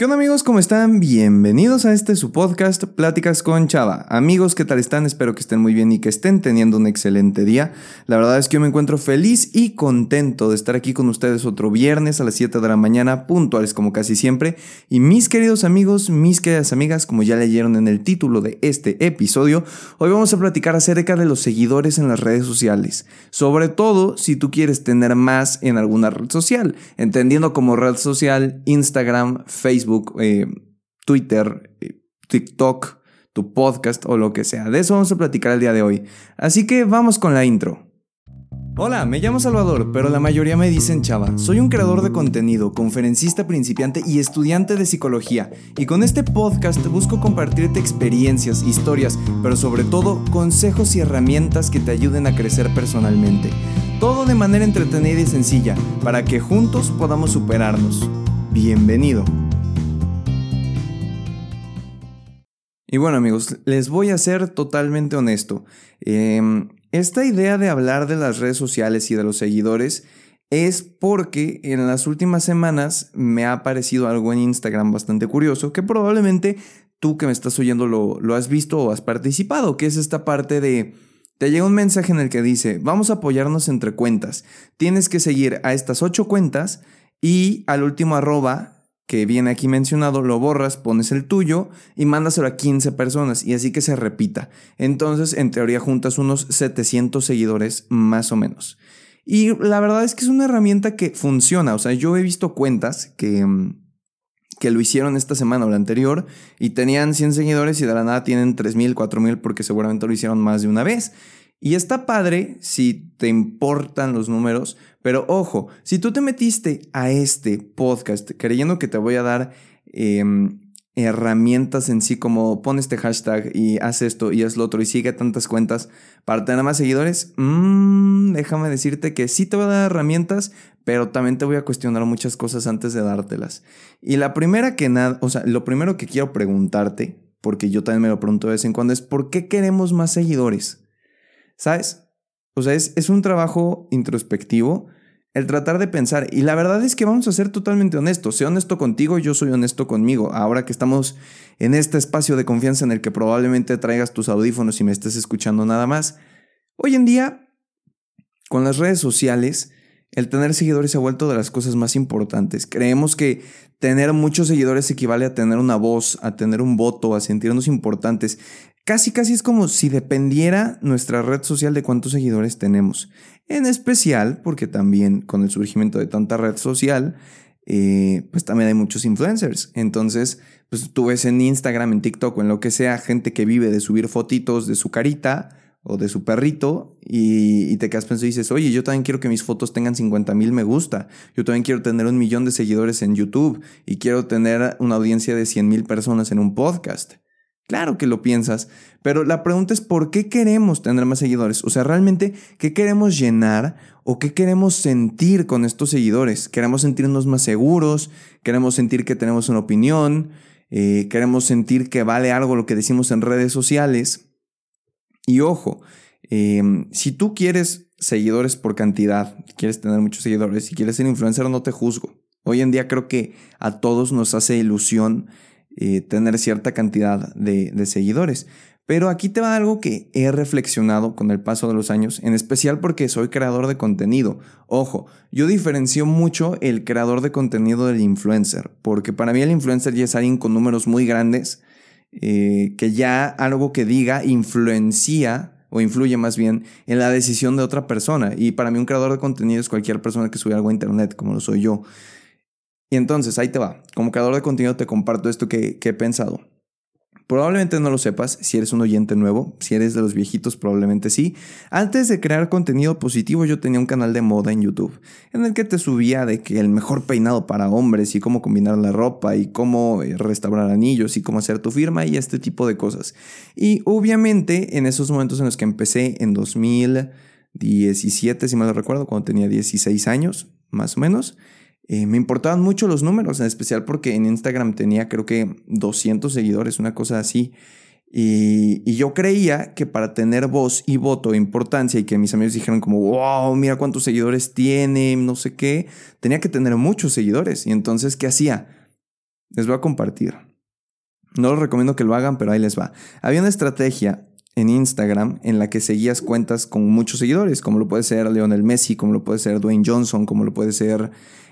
¿Qué onda amigos? ¿Cómo están? Bienvenidos a este su podcast Pláticas con Chava. Amigos, ¿qué tal están? Espero que estén muy bien y que estén teniendo un excelente día. La verdad es que yo me encuentro feliz y contento de estar aquí con ustedes otro viernes a las 7 de la mañana, puntuales como casi siempre. Y mis queridos amigos, mis queridas amigas, como ya leyeron en el título de este episodio, hoy vamos a platicar acerca de los seguidores en las redes sociales. Sobre todo si tú quieres tener más en alguna red social, entendiendo como red social Instagram, Facebook, eh, Twitter, eh, TikTok, tu podcast o lo que sea. De eso vamos a platicar el día de hoy. Así que vamos con la intro. Hola, me llamo Salvador, pero la mayoría me dicen Chava. Soy un creador de contenido, conferencista principiante y estudiante de psicología. Y con este podcast busco compartirte experiencias, historias, pero sobre todo consejos y herramientas que te ayuden a crecer personalmente. Todo de manera entretenida y sencilla, para que juntos podamos superarnos. Bienvenido. Y bueno amigos, les voy a ser totalmente honesto. Em, esta idea de hablar de las redes sociales y de los seguidores es porque en las últimas semanas me ha aparecido algo en Instagram bastante curioso que probablemente tú que me estás oyendo lo, lo has visto o has participado, que es esta parte de... Te llega un mensaje en el que dice, vamos a apoyarnos entre cuentas. Tienes que seguir a estas ocho cuentas y al último arroba que viene aquí mencionado, lo borras, pones el tuyo y mándaselo a 15 personas y así que se repita. Entonces, en teoría, juntas unos 700 seguidores más o menos. Y la verdad es que es una herramienta que funciona. O sea, yo he visto cuentas que, mm, que lo hicieron esta semana o la anterior y tenían 100 seguidores y de la nada tienen 3.000, 4.000 porque seguramente lo hicieron más de una vez. Y está padre si te importan los números, pero ojo, si tú te metiste a este podcast creyendo que te voy a dar em, herramientas en sí como pon este hashtag y haz esto y haz lo otro y sigue tantas cuentas para tener más seguidores, mmm, déjame decirte que sí te voy a dar herramientas, pero también te voy a cuestionar muchas cosas antes de dártelas. Y la primera que nada, o sea, lo primero que quiero preguntarte, porque yo también me lo pregunto de vez en cuando, es ¿por qué queremos más seguidores? ¿Sabes? O sea, es, es un trabajo introspectivo el tratar de pensar. Y la verdad es que vamos a ser totalmente honestos. Sé honesto contigo, yo soy honesto conmigo. Ahora que estamos en este espacio de confianza en el que probablemente traigas tus audífonos y me estés escuchando nada más. Hoy en día, con las redes sociales, el tener seguidores se ha vuelto de las cosas más importantes. Creemos que tener muchos seguidores equivale a tener una voz, a tener un voto, a sentirnos importantes. Casi, casi es como si dependiera nuestra red social de cuántos seguidores tenemos. En especial porque también con el surgimiento de tanta red social, eh, pues también hay muchos influencers. Entonces, pues tú ves en Instagram, en TikTok o en lo que sea, gente que vive de subir fotitos de su carita o de su perrito y, te quedas pensando y dices, oye, yo también quiero que mis fotos tengan 50 mil me gusta, yo también quiero tener un millón de seguidores en YouTube y quiero tener una audiencia de 100 mil personas en un podcast. Claro que lo piensas, pero la pregunta es ¿por qué queremos tener más seguidores? O sea, realmente, ¿qué queremos llenar o qué queremos sentir con estos seguidores? ¿Queremos sentirnos más seguros? ¿Queremos sentir que tenemos una opinión? Eh, ¿Queremos sentir que vale algo lo que decimos en redes sociales? Y ojo, em, si tú quieres seguidores por cantidad, quieres tener muchos seguidores, si quieres ser influencer, no te juzgo. Hoy en día creo que a todos nos hace ilusión eh, tener cierta cantidad de, seguidores. Pero aquí te va algo que he reflexionado con el paso de los años, en especial porque soy creador de contenido. Ojo, yo diferencio mucho el creador de contenido del influencer, porque para mí el influencer ya es alguien con números muy grandes, eh, que ya algo que diga influencia o influye más bien en la decisión de otra persona. Y para mí un creador de contenido es cualquier persona que sube algo a internet, como lo soy yo. Y entonces, ahí te va. Como creador de contenido te comparto esto que, he pensado. Probablemente no lo sepas si eres un oyente nuevo, si eres de los viejitos probablemente sí. Antes de crear contenido positivo yo tenía un canal de moda en YouTube en el que te subía de que el mejor peinado para hombres y cómo combinar la ropa y cómo eh, restaurar anillos y cómo hacer tu firma y este tipo de cosas. Y obviamente en esos momentos en los que empecé en 2017, si mal lo recuerdo, cuando tenía 16 años, más o menos, eh, me importaban mucho los números, en especial porque en Instagram tenía creo que 200 seguidores, una cosa así. Y, yo creía que para tener voz y voto, importancia y que mis amigos dijeran como, wow, mira cuántos seguidores tiene, no sé qué, tenía que tener muchos seguidores. Y entonces, ¿qué hacía? Les voy a compartir. No les recomiendo que lo hagan, pero ahí les va. Había una estrategia en Instagram en la que seguías cuentas con muchos seguidores, como lo puede ser Lionel Messi, como lo puede ser Dwayne Johnson, como lo puede ser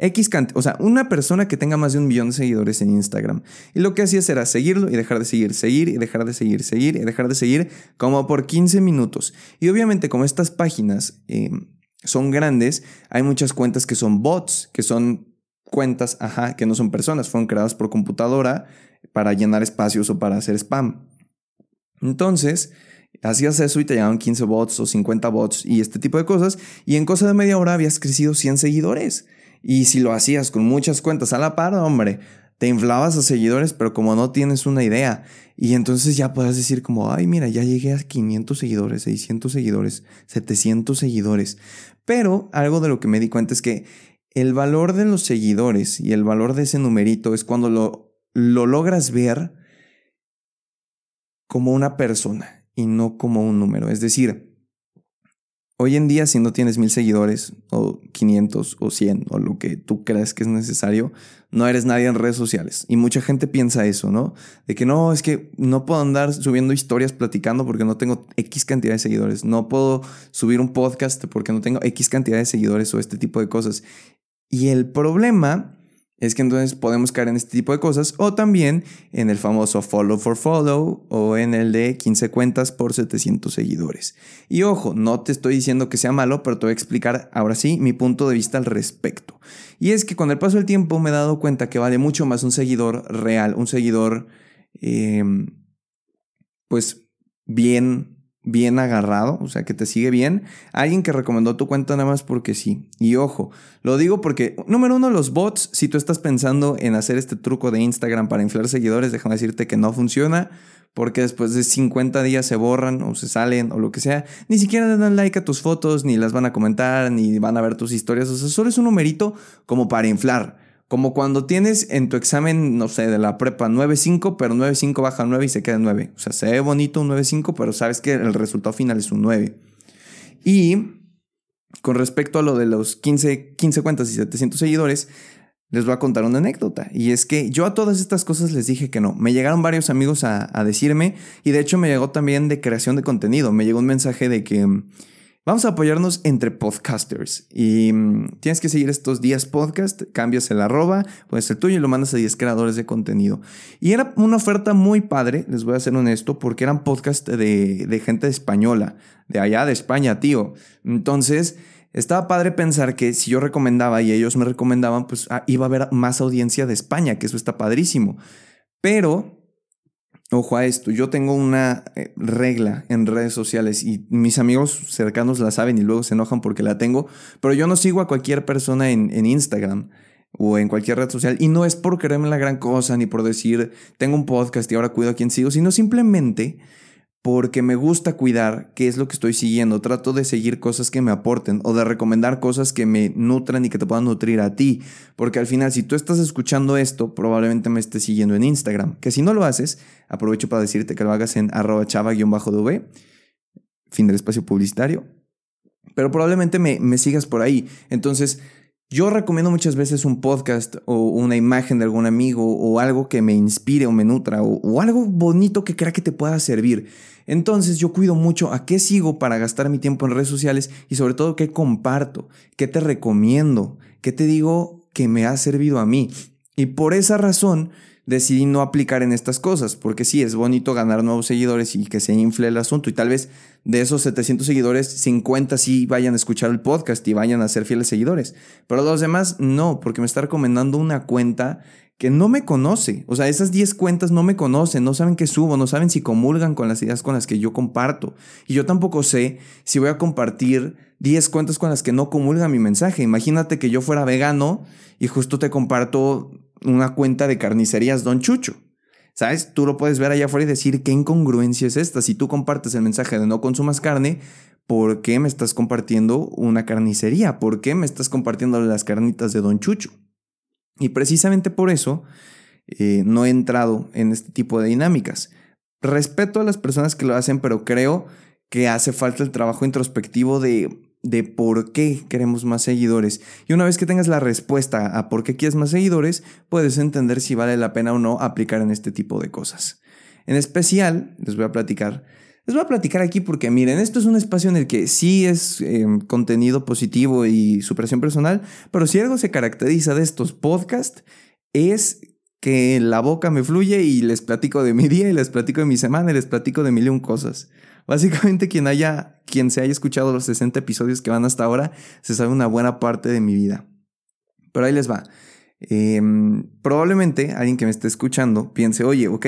X o sea, una persona que tenga más de un millón de seguidores en Instagram. Y lo que hacías era seguirlo y dejar de seguir, seguir y dejar de seguir, seguir y dejar de seguir, como por 15 minutos. Y obviamente como estas páginas em, son grandes, hay muchas cuentas que son bots, que son cuentas, ajá, que no son personas, fueron creadas por computadora para llenar espacios o para hacer spam. Entonces, hacías eso y te llegaban 15 bots o 50 bots y este tipo de cosas, y en cosa de media hora habías crecido 100 seguidores. Y si lo hacías con muchas cuentas a la par, hombre, te inflabas a seguidores, pero como no tienes una idea. Y entonces ya puedes decir como, ay, mira, ya llegué a 500 seguidores, 600 seguidores, 700 seguidores. Pero algo de lo que me di cuenta es que el valor de los seguidores y el valor de ese numerito es cuando lo, lo logras ver como una persona y no como un número. Es decir, hoy en día si no tienes mil seguidores o 500 o 100 o lo que tú creas que es necesario, no eres nadie en redes sociales. Y mucha gente piensa eso, ¿no? De que no, es que no puedo andar subiendo historias platicando porque no tengo X cantidad de seguidores. No puedo subir un podcast porque no tengo X cantidad de seguidores o este tipo de cosas. Y el problema es que entonces podemos caer en este tipo de cosas o también en el famoso follow for follow o en el de 15 cuentas por 700 seguidores. Y ojo, no te estoy diciendo que sea malo, pero te voy a explicar ahora sí mi punto de vista al respecto. Y es que con el paso del tiempo me he dado cuenta que vale mucho más un seguidor real, un seguidor em, pues bien bien agarrado, o sea, que te sigue bien, alguien que recomendó tu cuenta nada más porque sí. Y ojo, lo digo porque, número uno, los bots, si tú estás pensando en hacer este truco de Instagram para inflar seguidores, déjame decirte que no funciona, porque después de 50 días se borran o se salen o lo que sea, ni siquiera le dan like a tus fotos, ni las van a comentar, ni van a ver tus historias, o sea, solo es un numerito como para inflar. Como cuando tienes en tu examen, no sé, de la prepa 9.5, pero 9.5 baja a 9 y se queda en 9. O sea, se ve bonito un 9.5, pero sabes que el resultado final es un 9. Y con respecto a lo de los 15, 15 cuentas y 700 seguidores, les voy a contar una anécdota. Y es que yo a todas estas cosas les dije que no. Me llegaron varios amigos a, a decirme y de hecho me llegó también de creación de contenido. Me llegó un mensaje de que Vamos a apoyarnos entre podcasters y mm, tienes que seguir estos 10 podcasts, cambias el arroba, pones el tuyo y lo mandas a 10 creadores de contenido. Y era una oferta muy padre, les voy a ser honesto, porque eran podcasts de, de gente española, de allá de España, tío. Entonces, estaba padre pensar que si yo recomendaba y ellos me recomendaban, pues ah, iba a haber más audiencia de España, que eso está padrísimo. Pero Ojo a esto, yo tengo una eh, regla en redes sociales y mis amigos cercanos la saben y luego se enojan porque la tengo, pero yo no sigo a cualquier persona en, Instagram o en cualquier red social y no es por creerme la gran cosa ni por decir tengo un podcast y ahora cuido a quien sigo, sino simplemente porque me gusta cuidar qué es lo que estoy siguiendo. Trato de seguir cosas que me aporten o de recomendar cosas que me nutran y que te puedan nutrir a ti. Porque al final, si tú estás escuchando esto, probablemente me estés siguiendo en Instagram. Que si no lo haces, aprovecho para decirte que lo hagas en arroba chava-dv, fin del espacio publicitario. Pero probablemente me, me sigas por ahí. Entonces, yo recomiendo muchas veces un podcast o una imagen de algún amigo o algo que me inspire o me nutra o, algo bonito que crea que te pueda servir. Entonces yo cuido mucho a qué sigo para gastar mi tiempo en redes sociales y sobre todo qué comparto, qué te recomiendo, qué te digo que me ha servido a mí. Y por esa razón decidí no aplicar en estas cosas, porque sí, es bonito ganar nuevos seguidores y que se infle el asunto y tal vez de esos 700 seguidores, 50 sí vayan a escuchar el podcast y vayan a ser fieles seguidores, pero los demás no, porque me está recomendando una cuenta que no me conoce, o sea, esas 10 cuentas no me conocen, no saben qué subo, no saben si comulgan con las ideas con las que yo comparto, y yo tampoco sé si voy a compartir 10 cuentas con las que no comulgan mi mensaje. Imagínate que yo fuera vegano y justo te comparto una cuenta de carnicerías Don Chucho. ¿Sabes? Tú lo puedes ver allá afuera y decir qué incongruencia es esta. Si tú compartes el mensaje de no consumas carne, ¿por qué me estás compartiendo una carnicería? ¿Por qué me estás compartiendo las carnitas de Don Chucho? Y precisamente por eso eh, no he entrado en este tipo de dinámicas. Respeto a las personas que lo hacen, pero creo que hace falta el trabajo introspectivo de de por qué queremos más seguidores. Y una vez que tengas la respuesta a por qué quieres más seguidores, puedes entender si vale la pena o no aplicar en este tipo de cosas. En especial, les voy a platicar. Les voy a platicar aquí porque miren, esto es un espacio en el que sí es em, contenido positivo y superación personal, pero si algo se caracteriza de estos podcasts es que la boca me fluye y les platico de mi día y les platico de mi semana y les platico de mil y un cosas. Básicamente quien haya, quien se haya escuchado los 60 episodios que van hasta ahora, se sabe una buena parte de mi vida. Pero ahí les va. Em, probablemente alguien que me esté escuchando piense, oye, ok,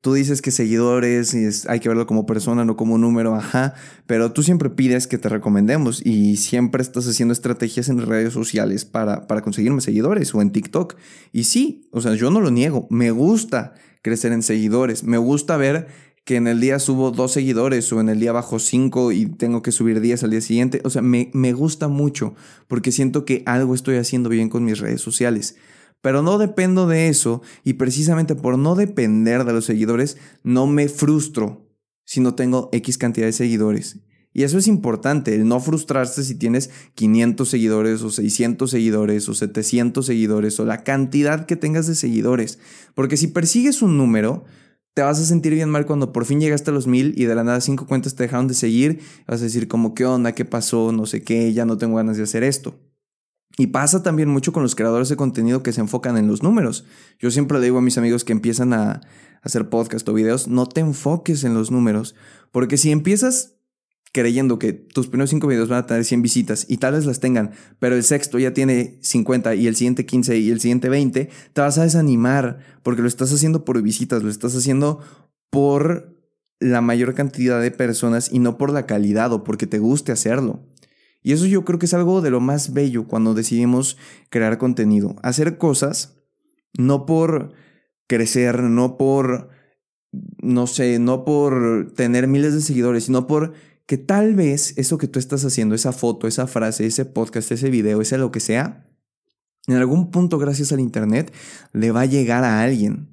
Tú dices que seguidores es, hay que verlo como persona, no como número, ajá, pero tú siempre pides que te recomendemos y siempre estás haciendo estrategias en redes sociales para, para conseguirme seguidores o en TikTok. Y sí, o sea, yo no lo niego, me gusta crecer en seguidores, me gusta ver que en el día subo dos seguidores o en el día bajo cinco y tengo que subir diez al día siguiente. O sea, me, me gusta mucho porque siento que algo estoy haciendo bien con mis redes sociales. Pero no dependo de eso y precisamente por no depender de los seguidores no me frustro si no tengo X cantidad de seguidores. Y eso es importante, el no frustrarse si tienes 500 seguidores o 600 seguidores o 700 seguidores o la cantidad que tengas de seguidores. Porque si persigues un número, te vas a sentir bien mal cuando por fin llegaste a los mil y de la nada cinco cuentas te dejaron de seguir. Vas a decir como, ¿qué onda? ¿Qué pasó? No sé qué, ya no tengo ganas de hacer esto. Y pasa también mucho con los creadores de contenido que se enfocan en los números. Yo siempre le digo a mis amigos que empiezan a hacer podcast o videos, no te enfoques en los números, porque si empiezas creyendo que tus primeros cinco videos van a tener 100 visitas y tal vez las tengan, pero el sexto ya tiene 50 y el siguiente 15 y el siguiente 20, te vas a desanimar porque lo estás haciendo por visitas, lo estás haciendo por la mayor cantidad de personas y no por la calidad o porque te guste hacerlo. Y eso yo creo que es algo de lo más bello cuando decidimos crear contenido. Hacer cosas no por crecer, no por, no sé, no por tener miles de seguidores, sino por que tal vez eso que tú estás haciendo, esa foto, esa frase, ese podcast, ese video, ese lo que sea, en algún punto gracias al Internet le va a llegar a alguien.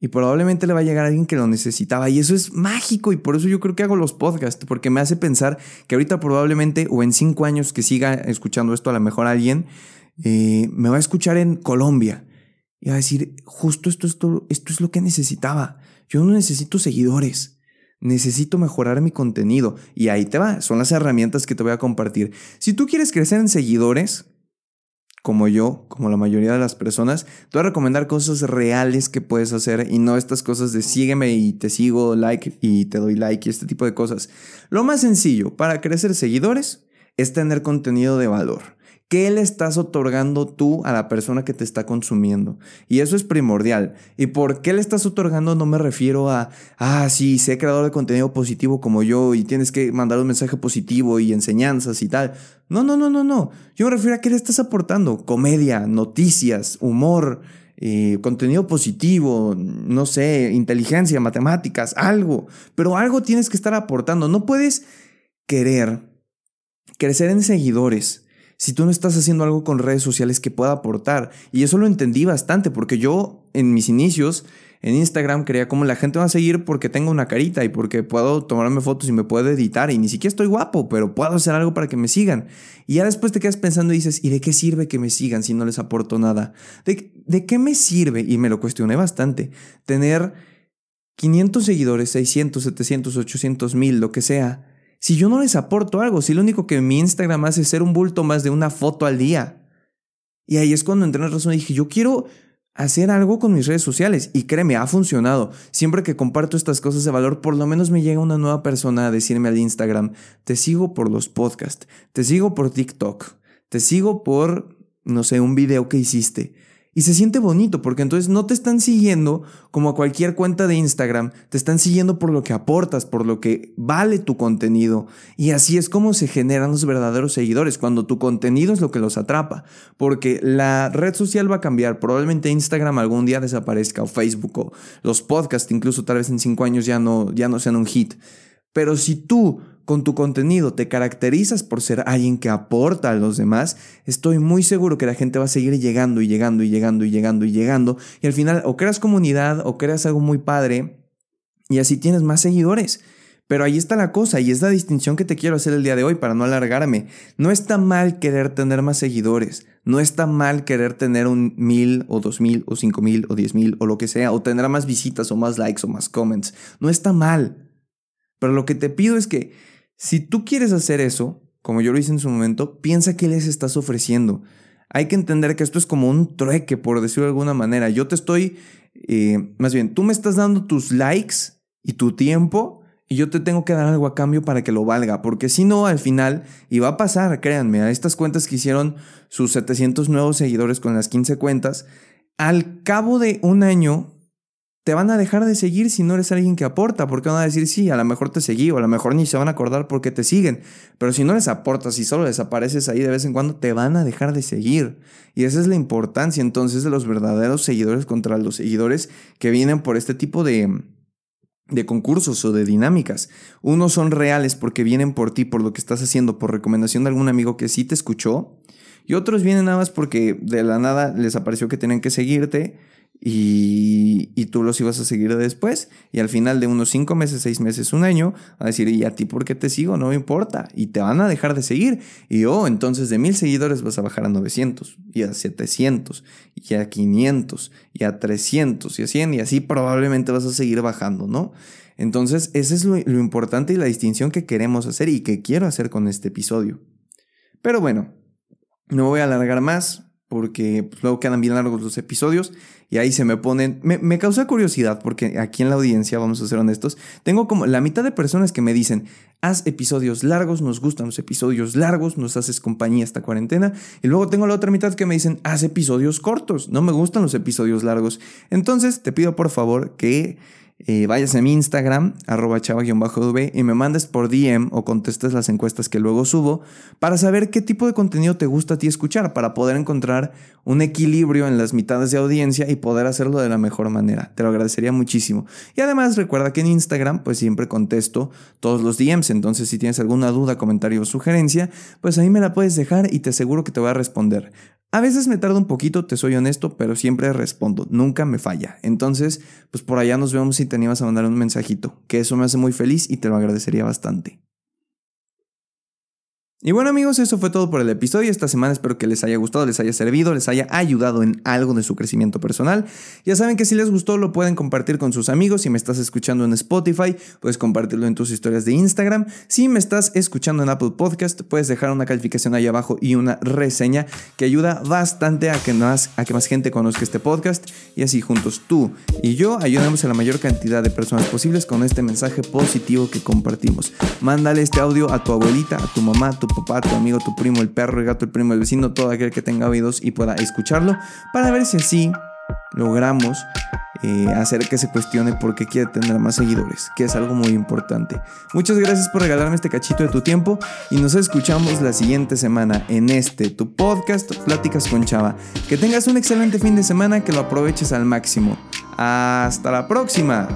Y probablemente le va a llegar a alguien que lo necesitaba. Y eso es mágico. Y por eso yo creo que hago los podcasts. Porque me hace pensar que ahorita probablemente o en cinco años que siga escuchando esto a lo mejor alguien eh, me va a escuchar en Colombia. Y va a decir, justo esto, esto, esto es lo que necesitaba. Yo no necesito seguidores. Necesito mejorar mi contenido. Y ahí te va. Son las herramientas que te voy a compartir. Si tú quieres crecer en seguidores, como yo, como la mayoría de las personas, te voy a recomendar cosas reales que puedes hacer y no estas cosas de sígueme y te sigo, like y te doy like y este tipo de cosas. Lo más sencillo para crecer seguidores es tener contenido de valor. ¿Qué le estás otorgando tú a la persona que te está consumiendo? Y eso es primordial. ¿Y por qué le estás otorgando? No me refiero a, ah, sí, sé creador de contenido positivo como yo y tienes que mandar un mensaje positivo y enseñanzas y tal. No, no, no, no, no. Yo me refiero a qué le estás aportando. Comedia, noticias, humor, eh, contenido positivo, no sé, inteligencia, matemáticas, algo. Pero algo tienes que estar aportando. No puedes querer crecer en seguidores si tú no estás haciendo algo con redes sociales que pueda aportar. Y eso lo entendí bastante, porque yo en mis inicios en Instagram creía como la gente va a seguir porque tengo una carita y porque puedo tomarme fotos y me puedo editar y ni siquiera estoy guapo, pero puedo hacer algo para que me sigan. Y ya después te quedas pensando y dices, ¿y de qué sirve que me sigan si no les aporto nada? ¿De, de qué me sirve? Y me lo cuestioné bastante. Tener 500 seguidores, 600, 700, 800 mil, lo que sea si yo no les aporto algo, si lo único que mi Instagram hace es ser un bulto más de una foto al día. Y ahí es cuando entré en razón y dije, yo quiero hacer algo con mis redes sociales. Y créeme, ha funcionado. Siempre que comparto estas cosas de valor, por lo menos me llega una nueva persona a decirme al Instagram, te sigo por los podcasts, te sigo por TikTok, te sigo por, no sé, un video que hiciste. Y se siente bonito porque entonces no te están siguiendo como a cualquier cuenta de Instagram, te están siguiendo por lo que aportas, por lo que vale tu contenido. Y así es como se generan los verdaderos seguidores, cuando tu contenido es lo que los atrapa. Porque la red social va a cambiar, probablemente Instagram algún día desaparezca o Facebook o los podcasts incluso tal vez en cinco años ya no, ya no sean un hit. Pero si tú con tu contenido te caracterizas por ser alguien que aporta a los demás, estoy muy seguro que la gente va a seguir llegando y llegando y llegando y llegando y llegando. Y al final o creas comunidad o creas algo muy padre y así tienes más seguidores. Pero ahí está la cosa y es la distinción que te quiero hacer el día de hoy para no alargarme. No está mal querer tener más seguidores. No está mal querer tener un mil o dos mil o cinco mil o diez mil o lo que sea, o tener más visitas o más likes o más comments. No está mal. Pero lo que te pido es que si tú quieres hacer eso, como yo lo hice en su momento, piensa qué les estás ofreciendo. Hay que entender que esto es como un trueque, por decirlo de alguna manera. Yo te estoy, eh, más bien, tú me estás dando tus likes y tu tiempo y yo te tengo que dar algo a cambio para que lo valga, porque si no, al final, y va a pasar, créanme, a estas cuentas que hicieron sus 700 nuevos seguidores con las 15 cuentas, al cabo de un año te van a dejar de seguir si no eres alguien que aporta, porque van a decir, sí, a lo mejor te seguí, o a lo mejor ni se van a acordar porque te siguen, pero si no les aportas y solo desapareces ahí de vez en cuando, te van a dejar de seguir. Y esa es la importancia entonces de los verdaderos seguidores contra los seguidores que vienen por este tipo de, de concursos o de dinámicas. Unos son reales porque vienen por ti, por lo que estás haciendo, por recomendación de algún amigo que sí te escuchó. Y otros vienen nada más porque de la nada les apareció que tienen que seguirte y, tú los ibas a seguir después. Y al final de unos cinco meses, seis meses, un año, a decir, ¿y a ti por qué te sigo? No me importa. Y te van a dejar de seguir. Y oh, entonces de mil seguidores vas a bajar a 900, y a 700, y a 500, y a 300, y a 100, y así probablemente vas a seguir bajando, ¿no? Entonces, ese es lo, lo importante y la distinción que queremos hacer y que quiero hacer con este episodio. Pero bueno, no voy a alargar más porque pues, luego quedan bien largos los episodios y ahí se me ponen... Me, causa curiosidad porque aquí en la audiencia, vamos a ser honestos, tengo como la mitad de personas que me dicen, haz episodios largos, nos gustan los episodios largos, nos haces compañía esta cuarentena, y luego tengo la otra mitad que me dicen, haz episodios cortos, no me gustan los episodios largos. Entonces te pido por favor que eh, vayas a mi Instagram, arroba chava-v, y me mandes por DM o contestes las encuestas que luego subo para saber qué tipo de contenido te gusta a ti escuchar, para poder encontrar un equilibrio en las mitades de audiencia y poder hacerlo de la mejor manera. Te lo agradecería muchísimo. Y además recuerda que en Instagram pues siempre contesto todos los DMs, entonces si tienes alguna duda, comentario o sugerencia, pues ahí me la puedes dejar y te aseguro que te voy a responder. A veces me tarda un poquito, te soy honesto, pero siempre respondo, nunca me falla. Entonces, pues por allá nos vemos si te animas a mandar un mensajito, que eso me hace muy feliz y te lo agradecería bastante. Y bueno amigos, eso fue todo por el episodio. Esta semana espero que les haya gustado, les haya servido, les haya ayudado en algo de su crecimiento personal. Ya saben que si les gustó lo pueden compartir con sus amigos. Si me estás escuchando en Spotify, puedes compartirlo en tus historias de Instagram. Si me estás escuchando en Apple Podcast, puedes dejar una calificación ahí abajo y una reseña que ayuda bastante a que más, a que más gente conozca este podcast. Y así juntos tú y yo ayudamos a la mayor cantidad de personas posibles con este mensaje positivo que compartimos. Mándale este audio a tu abuelita, a tu mamá, a tu papá, tu amigo, tu primo, el perro, el gato, el primo, el vecino, todo aquel que tenga oídos y pueda escucharlo para ver si así logramos eh, hacer que se cuestione por qué quiere tener más seguidores, que es algo muy importante. Muchas gracias por regalarme este cachito de tu tiempo y nos escuchamos la siguiente semana en este, tu podcast Pláticas con Chava. Que tengas un excelente fin de semana, que lo aproveches al máximo. Hasta la próxima.